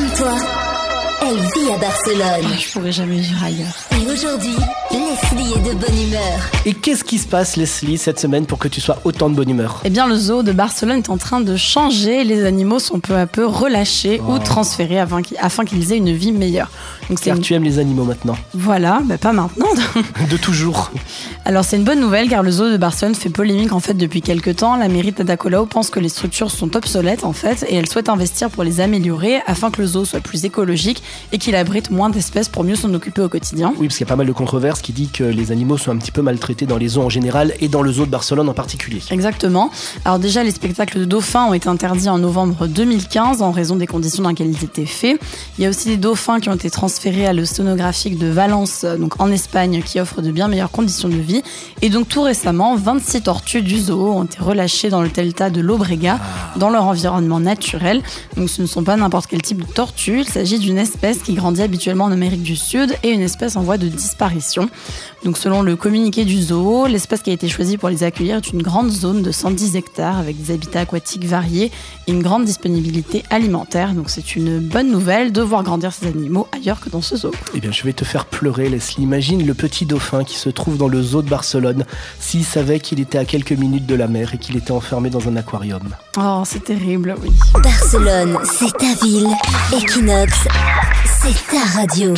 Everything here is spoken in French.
Comme toi, elle vit à Barcelone. Je pourrais jamais vivre ailleurs. Et aujourd'hui, Leslie est de bonne humeur. Et qu'est-ce qui se passe, Leslie, cette semaine pour que tu sois autant de bonne humeur? Eh bien, le zoo de Barcelone est en train de changer. Les animaux sont peu à peu relâchés ou transférés afin qu'ils- afin qu'ils aient une vie meilleure. Donc Car une- tu aimes les animaux maintenant. voilà, mais pas maintenant. De toujours. Alors c'est une bonne nouvelle car le zoo de Barcelone fait polémique en fait depuis quelques temps. La mairie de Ada Colau pense que les structures sont obsolètes en fait et elle souhaite investir pour les améliorer afin que le zoo soit plus écologique et qu'il abrite moins d'espèces pour mieux s'en occuper au quotidien. Oui, parce qu'il y a pas mal de controverses qui dit que les animaux sont un petit peu maltraités dans les zoos en général et dans le zoo de Barcelone en particulier. Exactement. Alors déjà, les spectacles de dauphins ont été interdits en novembre 2015 en raison des conditions dans lesquelles ils étaient faits. Il y a aussi des dauphins qui ont été transférés à l'océanographique de Valence, donc en Espagne, qui offre de bien meilleures conditions de vie. Et donc tout récemment, 26 tortues du zoo ont été relâchées dans le delta de l'Obrega, dans leur environnement naturel. Donc ce ne sont pas n'importe quel type de tortue, il s'agit d'une espèce qui grandit habituellement en Amérique du Sud et une espèce en voie de disparition. Donc selon le communiqué du zoo, l'espace qui a été choisi pour les accueillir est une grande zone de 110 hectares avec des habitats aquatiques variés et une grande disponibilité alimentaire. Donc c'est une bonne nouvelle de voir grandir ces animaux ailleurs que dans ce zoo. Eh bien, je vais te faire pleurer, Leslie. Imagine le petit dauphin qui se trouve dans le zoo de Barcelone s'il savait qu'il était à quelques minutes de la mer et qu'il était enfermé dans un aquarium. Oh, c'est terrible, oui. Barcelone, c'est ta ville. Equinox, c'est ta radio.